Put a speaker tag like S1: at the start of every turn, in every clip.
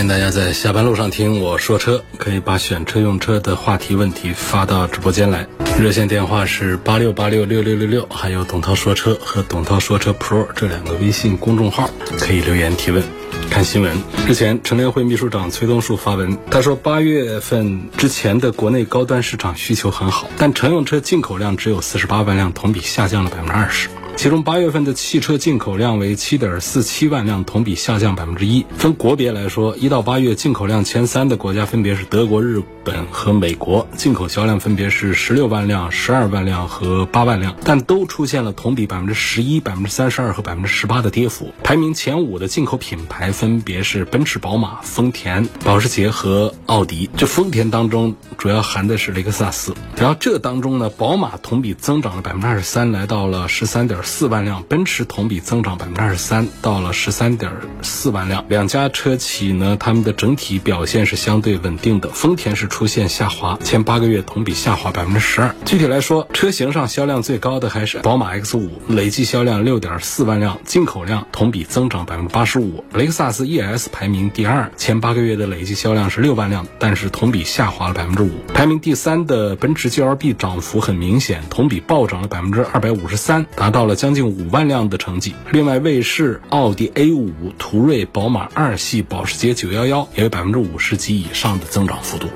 S1: 欢迎大家在下班路上听我说车，可以把选车用车的话题问题发到直播间来。热线电话是八六八六六六六六，还有董涛说车和董涛说车 Pro 这两个微信公众号，可以留言提问。看新闻，之前乘联会秘书长崔东树发文，他说八月份之前的国内高端市场需求很好，但乘用车进口量只有四十八万辆，同比下降了百分之二十。其中八月份的汽车进口量为七点四七万辆，同比下降百分之一。分国别来说，一到八月进口量前三的国家分别是德国、日本和美国，进口销量分别是十六万辆、十二万辆和八万辆，但都出现了同比百分之十一、百分之三十二和百分之十八的跌幅。排名前五的进口品牌分别是奔驰、宝马、丰田、保时捷和奥迪。这丰田当中主要含的是雷克萨斯，然后这当中呢，宝马同比增长了百分之二十三，来到了十三点。四万辆，奔驰同比增长百分之二十三，到了十三点四万辆。两家车企呢，他们的整体表现是相对稳定的。丰田是出现下滑，前八个月同比下滑百分之十二。具体来说，车型上销量最高的还是宝马 X 五，累计销量六点四万辆，进口量同比增长百分之八十五。雷克萨斯 ES 排名第二，前八个月的累计销量是六万辆，但是同比下滑了百分之五。排名第三的奔驰 GLB 涨幅很明显，同比暴涨了百分之二百五十三，达到了。将近五万辆的成绩。另外，卫士、奥迪 A 五、途锐、宝马二系、保时捷九幺幺也有百分之五十及以上的增长幅度。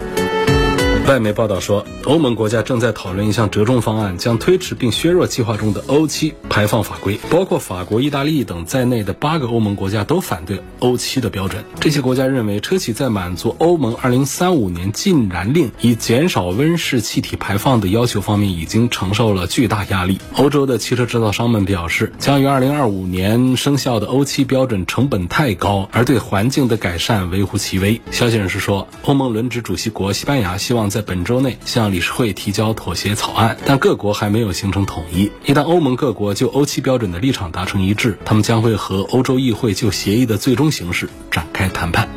S1: 外媒报道说，欧盟国家正在讨论一项折中方案，将推迟并削弱计划中的欧七排放法规。包括法国、意大利等在内的八个欧盟国家都反对欧七的标准。这些国家认为，车企在满足欧盟2035年禁燃令以减少温室气体排放的要求方面，已经承受了巨大压力。欧洲的汽车制造商们表示，将于2025年生效的欧七标准成本太高，而对环境的改善微乎其微。消息人士说，欧盟轮值主席国西班牙希望。在本周内向理事会提交妥协草案，但各国还没有形成统一。一旦欧盟各国就欧七标准的立场达成一致，他们将会和欧洲议会就协议的最终形式展开谈判。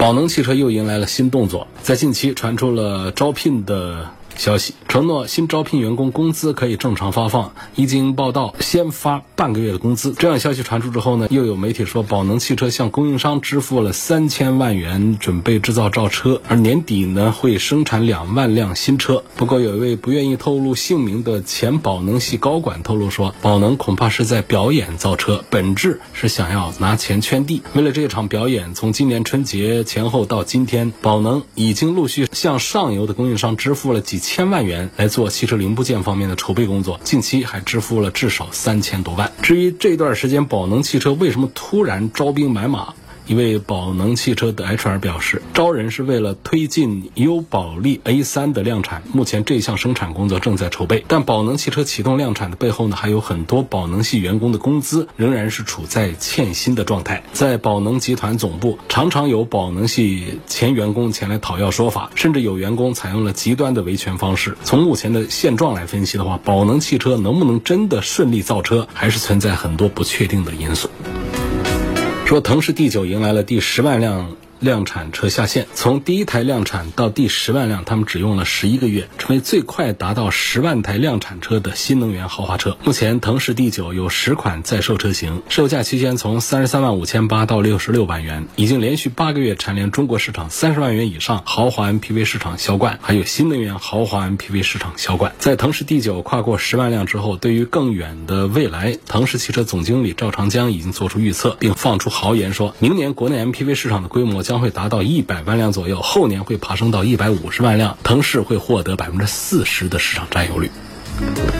S1: 宝能汽车又迎来了新动作，在近期传出了招聘的。消息承诺新招聘员工工资可以正常发放，一经报道先发半个月的工资。这样消息传出之后呢，又有媒体说宝能汽车向供应商支付了三千万元准备制造造车，而年底呢会生产两万辆新车。不过有一位不愿意透露姓名的前宝能系高管透露说，宝能恐怕是在表演造车，本质是想要拿钱圈地。为了这场表演，从今年春节前后到今天，宝能已经陆续向上游的供应商支付了几。千万元来做汽车零部件方面的筹备工作，近期还支付了至少三千多万。至于这段时间宝能汽车为什么突然招兵买马？一位宝能汽车的 HR 表示，招人是为了推进优宝利 A3 的量产，目前这项生产工作正在筹备。但宝能汽车启动量产的背后呢，还有很多宝能系员工的工资仍然是处在欠薪的状态。在宝能集团总部，常常有宝能系前员工前来讨要说法，甚至有员工采用了极端的维权方式。从目前的现状来分析的话，宝能汽车能不能真的顺利造车，还是存在很多不确定的因素。说腾势第九迎来了第十万辆。量产车下线，从第一台量产到第十万辆，他们只用了十一个月，成为最快达到十万台量产车的新能源豪华车。目前，腾势 D9 有十款在售车型，售价区间从三十三万五千八到六十六万元，已经连续八个月蝉联中国市场三十万元以上豪华 MPV 市场销冠，还有新能源豪华 MPV 市场销冠。在腾势 D9 跨过十万辆之后，对于更远的未来，腾势汽车总经理赵长江已经做出预测，并放出豪言，说明年国内 MPV 市场的规模将。会达到一百万辆左右，后年会爬升到一百五十万辆，腾势会获得百分之四十的市场占有率。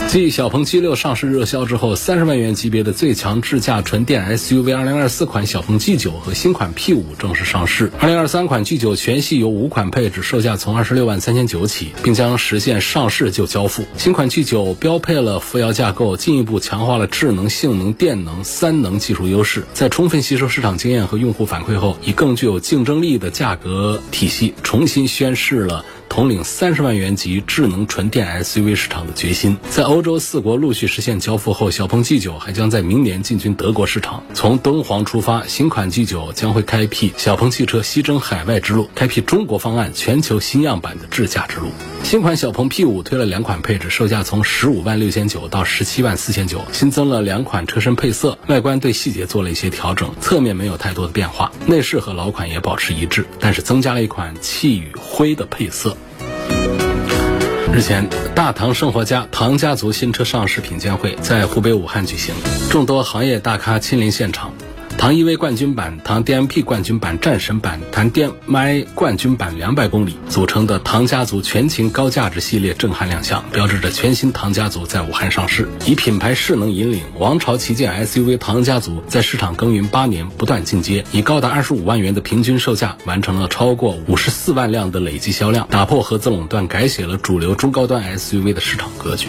S1: 继小鹏 G6 上市热销之后，三十万元级别的最强智驾纯电 SUV 2024款小鹏 G9 和新款 P5 正式上市。2023款 G9 全系有五款配置，售价从二十六万三千九起，并将实现上市就交付。新款 G9 标配了扶摇架构，进一步强化了智能、性能、电能三能技术优势。在充分吸收市场经验和用户反馈后，以更具有竞争力的价格体系，重新宣示了。统领三十万元级智能纯电 SUV 市场的决心，在欧洲四国陆续实现交付后，小鹏 G9 还将在明年进军德国市场。从敦煌出发，新款 G9 将会开辟小鹏汽车西征海外之路，开辟中国方案全球新样板的智驾之路。新款小鹏 P5 推了两款配置，售价从十五万六千九到十七万四千九，新增了两款车身配色，外观对细节做了一些调整，侧面没有太多的变化，内饰和老款也保持一致，但是增加了一款气宇灰的配色。日前，大唐生活家唐家族新车上市品鉴会在湖北武汉举行，众多行业大咖亲临现场。唐 EV 冠军版、唐 DMP 冠军版、战神版、唐 DM-i 冠军版两百公里组成的唐家族全勤高价值系列震撼亮相，标志着全新唐家族在武汉上市。以品牌势能引领，王朝旗舰 SUV 唐家族在市场耕耘八年，不断进阶，以高达二十五万元的平均售价，完成了超过五十四万辆的累计销量，打破合资垄断，改写了主流中高端 SUV 的市场格局。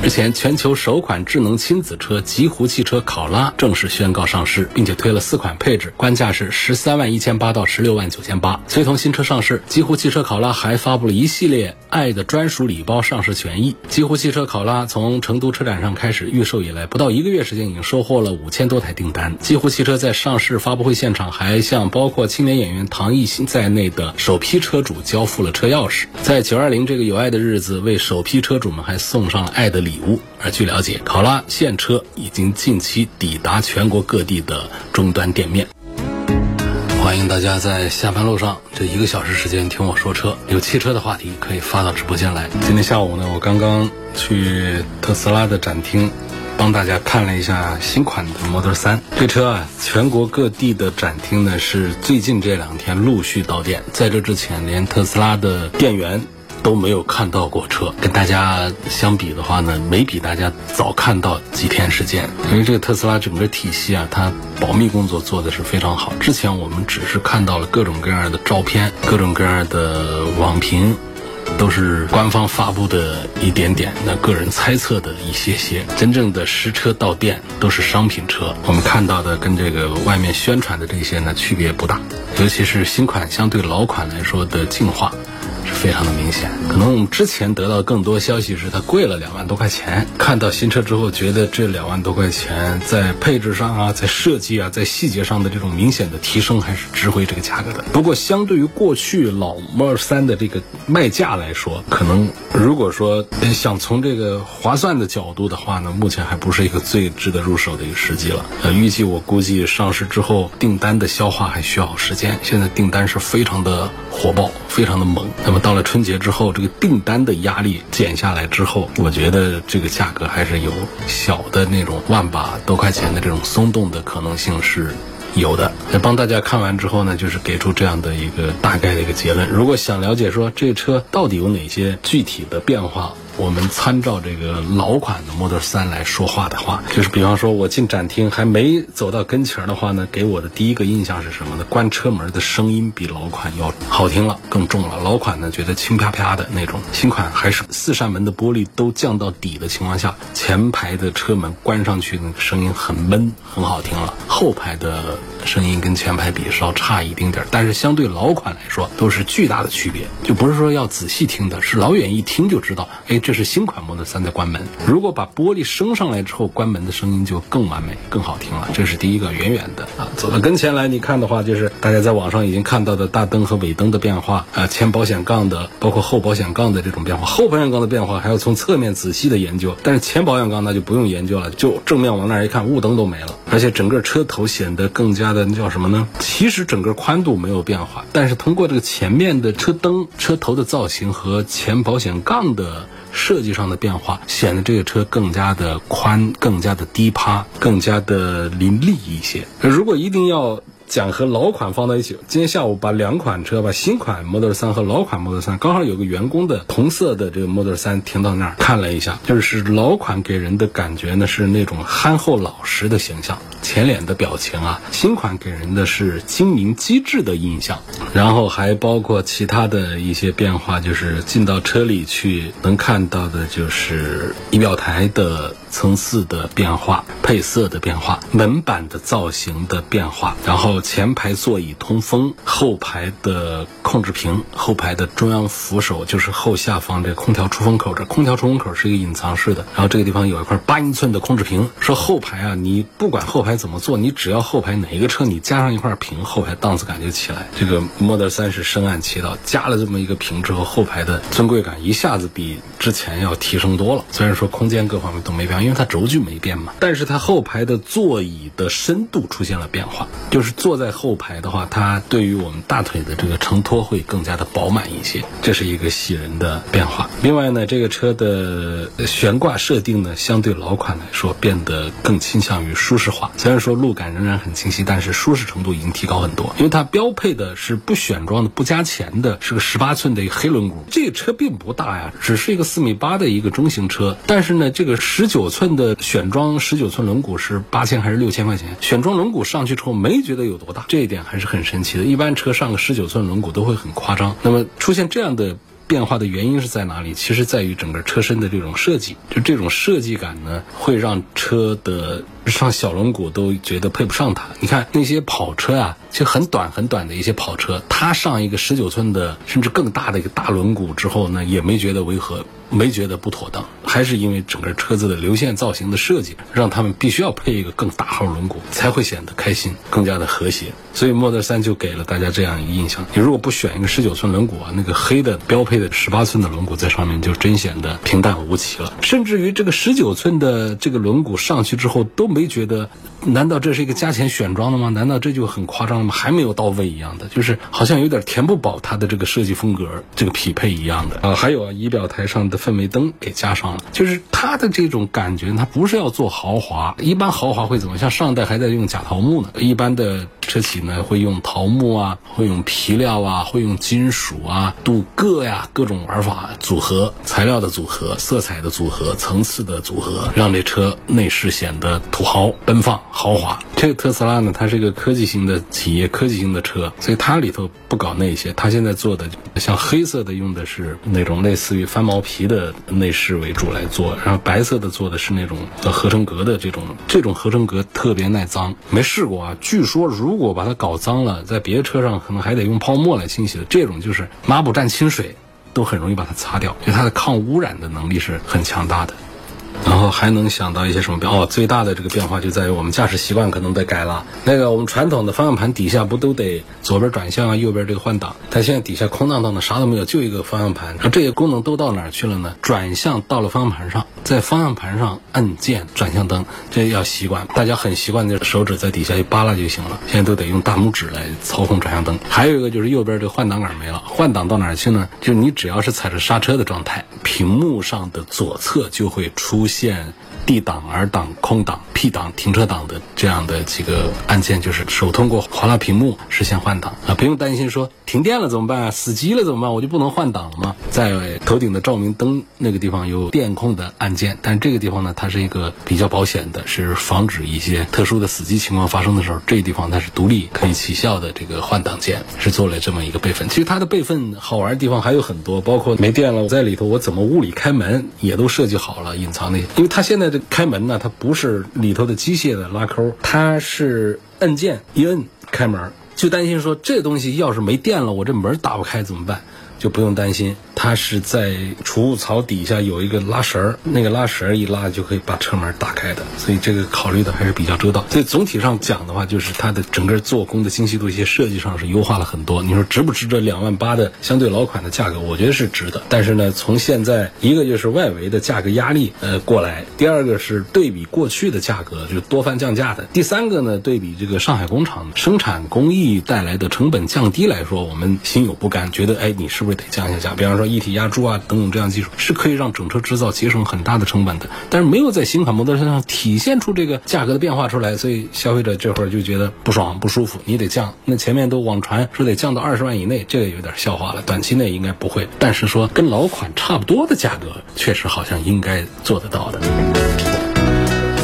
S1: 日前，全球首款智能亲子车极狐汽车考拉正式宣告上市，并且推了四款配置，官价是十三万一千八到十六万九千八。随同新车上市，极狐汽车考拉还发布了一系列爱的专属礼包上市权益。极狐汽车考拉从成都车展上开始预售以来，不到一个月时间，已经收获了五千多台订单。极狐汽车在上市发布会现场还向包括青年演员唐艺昕在内的首批车主交付了车钥匙。在九二零这个有爱的日子，为首批车主们还送上了爱的礼。礼物。而据了解，考拉现车已经近期抵达全国各地的终端店面。欢迎大家在下班路上这一个小时时间听我说车，有汽车的话题可以发到直播间来。今天下午呢，我刚刚去特斯拉的展厅，帮大家看了一下新款的 Model 3。这车啊，全国各地的展厅呢是最近这两天陆续到店，在这之前连特斯拉的店员。都没有看到过车，跟大家相比的话呢，没比大家早看到几天时间。因为这个特斯拉整个体系啊，它保密工作做的是非常好。之前我们只是看到了各种各样的照片、各种各样的网评，都是官方发布的一点点，那个人猜测的一些些。真正的实车到店都是商品车，我们看到的跟这个外面宣传的这些呢区别不大，尤其是新款相对老款来说的进化。非常的明显，可能我们之前得到更多消息是它贵了两万多块钱，看到新车之后觉得这两万多块钱在配置上啊，在设计啊，在细节上的这种明显的提升还是值回这个价格的。不过相对于过去老 Model 3的这个卖价来说，可能如果说想从这个划算的角度的话呢，目前还不是一个最值得入手的一个时机了。呃，预计我估计上市之后订单的消化还需要时间，现在订单是非常的火爆，非常的猛。那么。到了春节之后，这个订单的压力减下来之后，我觉得这个价格还是有小的那种万把多块钱的这种松动的可能性是有的。那帮大家看完之后呢，就是给出这样的一个大概的一个结论。如果想了解说这车到底有哪些具体的变化，我们参照这个老款的 Model 3来说话的话，就是比方说我进展厅还没走到跟前的话呢，给我的第一个印象是什么呢？关车门的声音比老款要好听了，更重了。老款呢觉得轻啪啪的那种，新款还是四扇门的玻璃都降到底的情况下，前排的车门关上去那个声音很闷，很好听了。后排的声音跟前排比稍差一丁点儿，但是相对老款来说都是巨大的区别，就不是说要仔细听的，是老远一听就知道，哎。这是新款 Model 3在关门，如果把玻璃升上来之后，关门的声音就更完美、更好听了。这是第一个，远远的啊，走到跟前来，你看的话，就是大家在网上已经看到的大灯和尾灯的变化啊，前保险杠的，包括后保险杠的这种变化。后保险杠的变化还要从侧面仔细的研究，但是前保险杠那就不用研究了，就正面往那儿一看，雾灯都没了，而且整个车头显得更加的那叫什么呢？其实整个宽度没有变化，但是通过这个前面的车灯、车头的造型和前保险杠的。设计上的变化，显得这个车更加的宽，更加的低趴，更加的凌厉一些。如果一定要讲和老款放到一起。今天下午把两款车，把新款 Model 3和老款 Model 3，刚好有个员工的同色的这个 Model 3停到那儿看了一下，就是老款给人的感觉呢是那种憨厚老实的形象，前脸的表情啊；新款给人的是精明机智的印象。然后还包括其他的一些变化，就是进到车里去能看到的，就是仪表台的。层次的变化、配色的变化、门板的造型的变化，然后前排座椅通风，后排的控制屏、后排的中央扶手就是后下方这空调出风口，这空调出风口是一个隐藏式的，然后这个地方有一块八英寸的控制屏。说后排啊，你不管后排怎么做，你只要后排哪一个车你加上一块屏，后排档次感就起来。这个 Model 3是深谙其道，加了这么一个屏之后，后排的尊贵感一下子比之前要提升多了。虽然说空间各方面都没变。因为它轴距没变嘛，但是它后排的座椅的深度出现了变化，就是坐在后排的话，它对于我们大腿的这个承托会更加的饱满一些，这是一个喜人的变化。另外呢，这个车的悬挂设定呢，相对老款来说变得更倾向于舒适化。虽然说路感仍然很清晰，但是舒适程度已经提高很多。因为它标配的是不选装的、不加钱的，是个十八寸的一个黑轮毂。这个车并不大呀，只是一个四米八的一个中型车，但是呢，这个十九。寸的选装十九寸轮毂是八千还是六千块钱？选装轮毂上去之后没觉得有多大，这一点还是很神奇的。一般车上个十九寸轮毂都会很夸张。那么出现这样的变化的原因是在哪里？其实在于整个车身的这种设计，就这种设计感呢，会让车的上小轮毂都觉得配不上它。你看那些跑车啊，就很短很短的一些跑车，它上一个十九寸的甚至更大的一个大轮毂之后呢，也没觉得违和。没觉得不妥当，还是因为整个车子的流线造型的设计，让他们必须要配一个更大号轮毂，才会显得开心，更加的和谐。所以 Model 3就给了大家这样一个印象：你如果不选一个十九寸轮毂啊，那个黑的标配的十八寸的轮毂在上面，就真显得平淡无奇了。甚至于这个十九寸的这个轮毂上去之后，都没觉得，难道这是一个加钱选装的吗？难道这就很夸张了吗？还没有到位一样的，就是好像有点填不饱它的这个设计风格，这个匹配一样的啊。还有啊，仪表台上的。氛围灯给加上了，就是它的这种感觉，它不是要做豪华。一般豪华会怎么？像上代还在用假桃木呢，一般的车企呢会用桃木啊，会用皮料啊，会用金属啊、镀铬呀，各种玩法组合、材料的组合、色彩的组合、层次的组合，让这车内饰显得土豪、奔放、豪华。这个特斯拉呢，它是一个科技型的企业，科技型的车，所以它里头不搞那些。它现在做的像黑色的，用的是那种类似于翻毛皮。的内饰为主来做，然后白色的做的是那种合成革的这种，这种合成革特别耐脏，没试过啊。据说如果把它搞脏了，在别的车上可能还得用泡沫来清洗的。这种就是抹布蘸清水都很容易把它擦掉，因为它的抗污染的能力是很强大的。然后还能想到一些什么变？哦，最大的这个变化就在于我们驾驶习惯可能得改了。那个我们传统的方向盘底下不都得左边转向啊，右边这个换挡？它现在底下空荡荡的，啥都没有，就一个方向盘。那这些功能都到哪儿去了呢？转向到了方向盘上，在方向盘上按键转向灯，这要习惯。大家很习惯，就是手指在底下一扒拉就行了。现在都得用大拇指来操控转向灯。还有一个就是右边这个换挡杆没了，换挡到哪儿去呢？就你只要是踩着刹车的状态，屏幕上的左侧就会出。现 D 档、R 档、空档、P 档、停车档的这样的几个按键，就是手通过划拉屏幕实现换挡啊，不用担心说停电了怎么办？死机了怎么办？我就不能换挡了吗？在头顶的照明灯那个地方有电控的按键，但这个地方呢，它是一个比较保险的，是防止一些特殊的死机情况发生的时候，这地方它是独立可以起效的这个换挡键，是做了这么一个备份。其实它的备份好玩的地方还有很多，包括没电了，我在里头我怎么物理开门也都设计好了，隐藏的。因为它现在这开门呢，它不是里头的机械的拉扣，它是按键一摁开门，就担心说这东西要是没电了，我这门打不开怎么办？就不用担心。它是在储物槽底下有一个拉绳儿，那个拉绳儿一拉就可以把车门打开的，所以这个考虑的还是比较周到。所以总体上讲的话，就是它的整个做工的精细度、一些设计上是优化了很多。你说值不值这两万八的相对老款的价格？我觉得是值的。但是呢，从现在一个就是外围的价格压力呃过来，第二个是对比过去的价格就多番降价的，第三个呢对比这个上海工厂生产工艺带来的成本降低来说，我们心有不甘，觉得哎你是不是？不是得降一下价？比方说一体压铸啊等等这样技术，是可以让整车制造节省很大的成本的。但是没有在新款摩托车上体现出这个价格的变化出来，所以消费者这会儿就觉得不爽不舒服，你得降。那前面都网传说得降到二十万以内，这个有点笑话了。短期内应该不会，但是说跟老款差不多的价格，确实好像应该做得到的。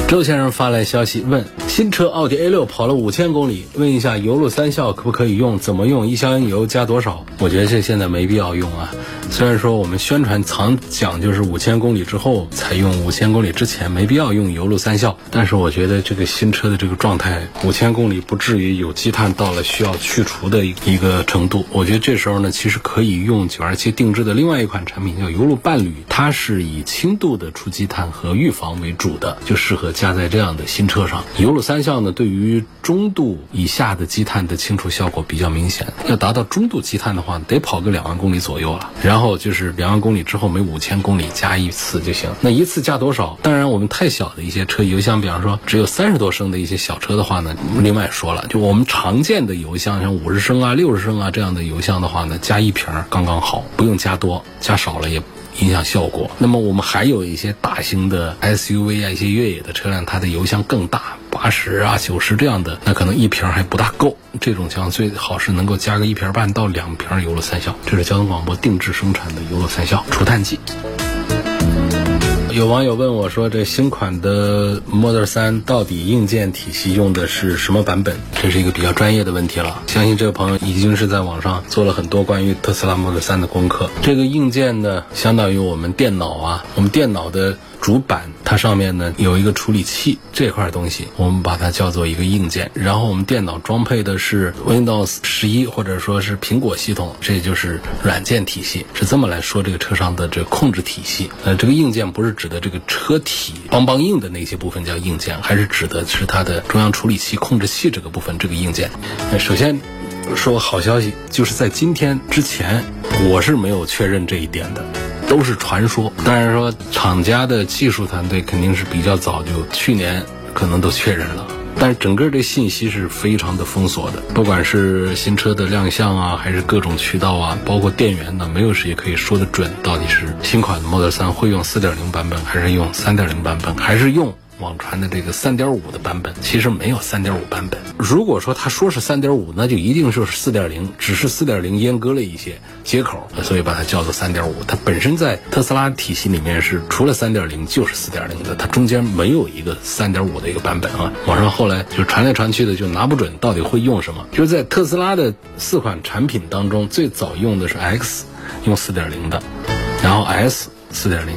S1: 周先生发来消息问：新车奥迪 A 六跑了五千公里，问一下油路三效可不可以用？怎么用？一箱油加多少？我觉得这现在没必要用啊。虽然说我们宣传常讲就是五千公里之后才用，五千公里之前没必要用油路三效。但是我觉得这个新车的这个状态，五千公里不至于有积碳到了需要去除的一个程度。我觉得这时候呢，其实可以用九二七定制的另外一款产品叫油路伴侣，它是以轻度的除积碳和预防为主的，就适合加在这样的新车上。油路三效呢，对于中度以下的积碳的清除效果比较明显。要达到中度积碳的话，得跑个两万公里左右了。然后后就是两万公里之后，每五千公里加一次就行。那一次加多少？当然，我们太小的一些车，油箱，比方说只有三十多升的一些小车的话呢，另外说了。就我们常见的油箱，像五十升啊、六十升啊这样的油箱的话呢，加一瓶刚刚好，不用加多，加少了也。影响效果。那么我们还有一些大型的 SUV 啊，一些越野的车辆，它的油箱更大，八十啊、九十这样的，那可能一瓶还不大够。这种情况最好是能够加个一瓶半到两瓶油乐三效。这是交通广播定制生产的油乐三效除碳剂。有网友问我说：“这新款的 Model 3到底硬件体系用的是什么版本？”这是一个比较专业的问题了。相信这位朋友已经是在网上做了很多关于特斯拉 Model 3的功课。这个硬件呢，相当于我们电脑啊，我们电脑的。主板它上面呢有一个处理器，这块东西我们把它叫做一个硬件。然后我们电脑装配的是 Windows 十一或者说是苹果系统，这就是软件体系。是这么来说这个车上的这控制体系。呃，这个硬件不是指指的这个车体邦邦硬的那些部分叫硬件，还是指的是它的中央处理器控制器这个部分这个硬件。首先说好消息，就是在今天之前我是没有确认这一点的。都是传说，当然说厂家的技术团队肯定是比较早就去年可能都确认了，但是整个这信息是非常的封锁的，不管是新车的亮相啊，还是各种渠道啊，包括电源呢，没有谁可以说得准到底是新款的 Model 3会用4.0版本，还是用3.0版本，还是用。网传的这个三点五的版本，其实没有三点五版本。如果说他说是三点五，那就一定就是四点零，只是四点零阉割了一些接口，所以把它叫做三点五。它本身在特斯拉体系里面是除了三点零就是四点零的，它中间没有一个三点五的一个版本啊。网上后来就传来传去的，就拿不准到底会用什么。就是在特斯拉的四款产品当中，最早用的是 X，用四点零的，然后 S。四点零，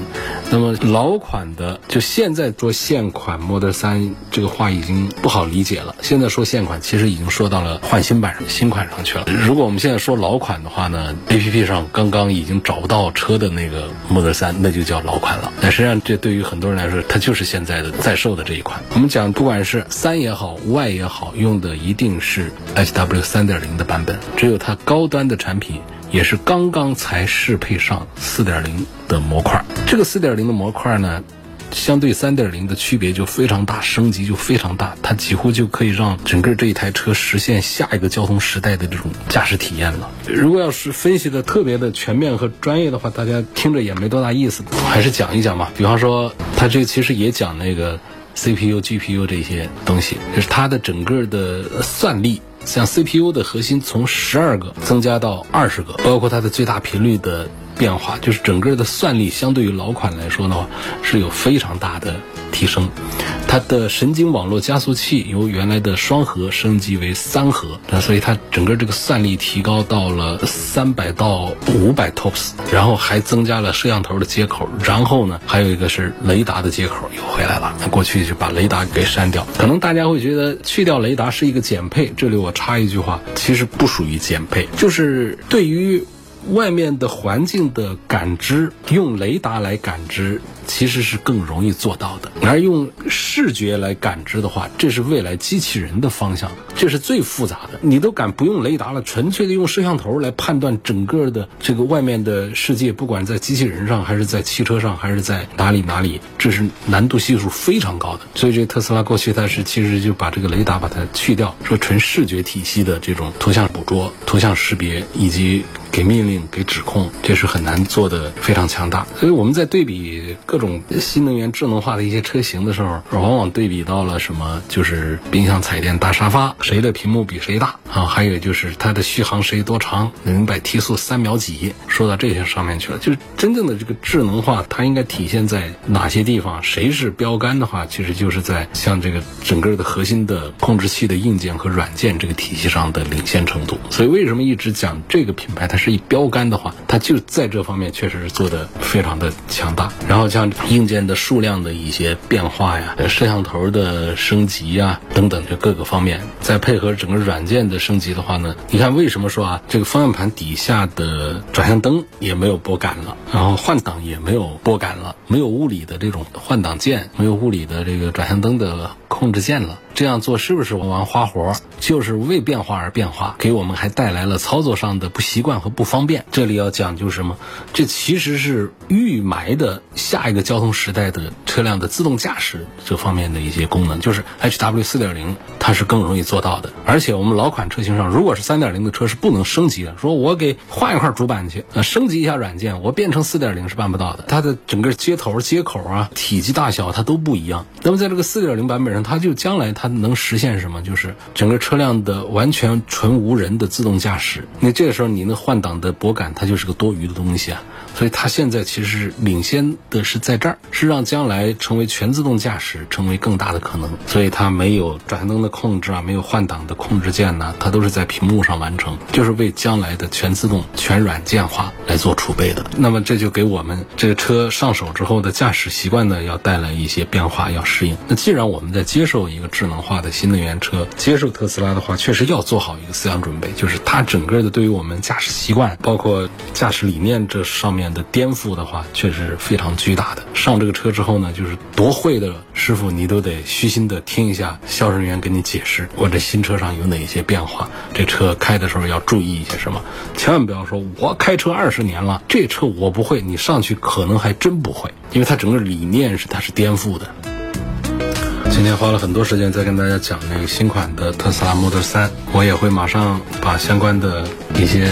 S1: 那么老款的就现在说现款 Model 3这个话已经不好理解了。现在说现款，其实已经说到了换新版、新款上去了。如果我们现在说老款的话呢，APP 上刚刚已经找不到车的那个 Model 3，那就叫老款了。但实际上，这对于很多人来说，它就是现在的在售的这一款。我们讲，不管是三也好，Y 也好，用的一定是 HW 三点零的版本。只有它高端的产品。也是刚刚才适配上四点零的模块，这个四点零的模块呢，相对三点零的区别就非常大，升级就非常大，它几乎就可以让整个这一台车实现下一个交通时代的这种驾驶体验了。如果要是分析的特别的全面和专业的话，大家听着也没多大意思，还是讲一讲吧。比方说，它这其实也讲那个 CPU、GPU 这些东西，就是它的整个的算力。像 CPU 的核心从十二个增加到二十个，包括它的最大频率的变化，就是整个的算力相对于老款来说的话，是有非常大的提升。它的神经网络加速器由原来的双核升级为三核，那所以它整个这个算力提高到了三百到五百 TOPS，然后还增加了摄像头的接口，然后呢还有一个是雷达的接口又回来了。那过去就把雷达给删掉，可能大家会觉得去掉雷达是一个减配，这里我插一句话，其实不属于减配，就是对于。外面的环境的感知，用雷达来感知其实是更容易做到的。而用视觉来感知的话，这是未来机器人的方向，这是最复杂的。你都敢不用雷达了，纯粹的用摄像头来判断整个的这个外面的世界，不管在机器人上，还是在汽车上，还是在哪里哪里，这是难度系数非常高的。所以这特斯拉过去它是其实就把这个雷达把它去掉，说纯视觉体系的这种图像捕捉、图像识别以及。给命令、给指控，这是很难做的非常强大。所以我们在对比各种新能源智能化的一些车型的时候，往往对比到了什么？就是冰箱、彩电、大沙发，谁的屏幕比谁大啊？还有就是它的续航谁多长，能百提速三秒几？说到这些上面去了。就是真正的这个智能化，它应该体现在哪些地方？谁是标杆的话，其实就是在像这个整个的核心的控制器的硬件和软件这个体系上的领先程度。所以为什么一直讲这个品牌它是一标标杆的话，它就在这方面确实是做的非常的强大。然后像硬件的数量的一些变化呀，摄像头的升级呀等等，这各个方面，再配合整个软件的升级的话呢，你看为什么说啊，这个方向盘底下的转向灯也没有拨杆了，然后换挡也没有拨杆了，没有物理的这种换挡键，没有物理的这个转向灯的控制键了。这样做是不是玩花活？就是为变化而变化，给我们还带来了操作上的不习惯和不方便。这里要讲究什么？这其实是预埋的下一个交通时代的车辆的自动驾驶这方面的一些功能，就是 HW 四点零，它是更容易做到的。而且我们老款车型上，如果是三点零的车是不能升级的，说我给换一块主板去，呃，升级一下软件，我变成四点零是办不到的。它的整个接头、接口啊，体积大小它都不一样。那么在这个四点零版本上，它就将来它能实现什么？就是整个车辆的完全纯无人的自动驾驶。那这个时候你那换挡的拨杆，它就是个多余的东西啊。所以它现在其实领先的是在这儿，是让将来成为全自动驾驶成为更大的可能。所以它没有转向灯的控制啊，没有换挡的控制键呐，它都是在屏幕上完成，就是为将来的全自动、全软件化来做储备的。那么这就给我们这个车上手之后的驾驶习惯呢，要带来一些变化，要适应。那既然我们在接受一个智能化的新能源车，接受特斯拉的话，确实要做好一个思想准备，就是它整个的对于我们驾驶习惯，包括驾驶理念这上面。的颠覆的话，确实非常巨大的。上这个车之后呢，就是多会的师傅，你都得虚心的听一下销售人员给你解释，我这新车上有哪些变化，这车开的时候要注意一些什么。千万不要说，我开车二十年了，这车我不会，你上去可能还真不会，因为它整个理念是它是颠覆的。今天花了很多时间在跟大家讲那个新款的特斯拉 Model 3，我也会马上把相关的一些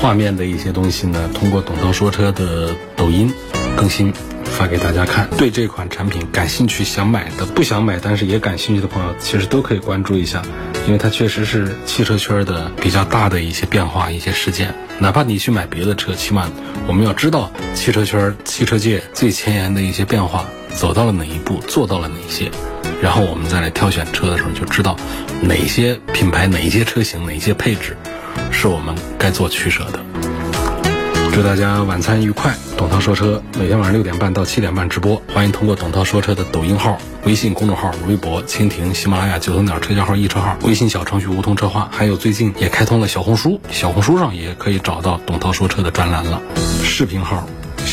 S1: 画面的一些东西呢，通过董涛说车的抖音更新发给大家看。对这款产品感兴趣、想买的、不想买但是也感兴趣的朋友，其实都可以关注一下，因为它确实是汽车圈的比较大的一些变化、一些事件。哪怕你去买别的车，起码我们要知道汽车圈、汽车界最前沿的一些变化走到了哪一步，做到了哪些。然后我们再来挑选车的时候，就知道哪些品牌、哪些车型、哪些配置是我们该做取舍的。祝大家晚餐愉快！董涛说车每天晚上六点半到七点半直播，欢迎通过董涛说车的抖音号、微信公众号、微博、蜻蜓、喜马拉雅、九头鸟车架号、易车号、微信小程序梧桐车话，还有最近也开通了小红书，小红书上也可以找到董涛说车的专栏了。视频号。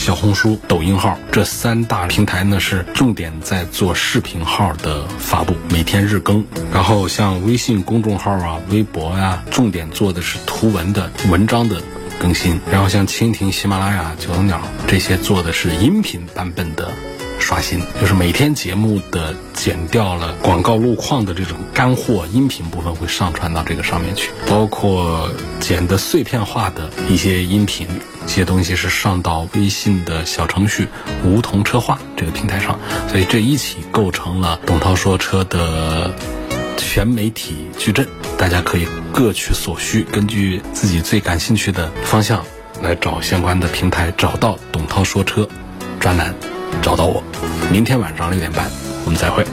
S1: 小红书、抖音号这三大平台呢，是重点在做视频号的发布，每天日更。然后像微信公众号啊、微博呀，重点做的是图文的文章的更新。然后像蜻蜓、喜马拉雅、九头鸟这些做的是音频版本的。刷新就是每天节目的剪掉了广告路况的这种干货音频部分会上传到这个上面去，包括剪的碎片化的一些音频，这些东西是上到微信的小程序“梧桐车话”这个平台上，所以这一起构成了董涛说车的全媒体矩阵，大家可以各取所需，根据自己最感兴趣的方向来找相关的平台，找到董涛说车专栏。找到我，明天晚上六点半，我们再会。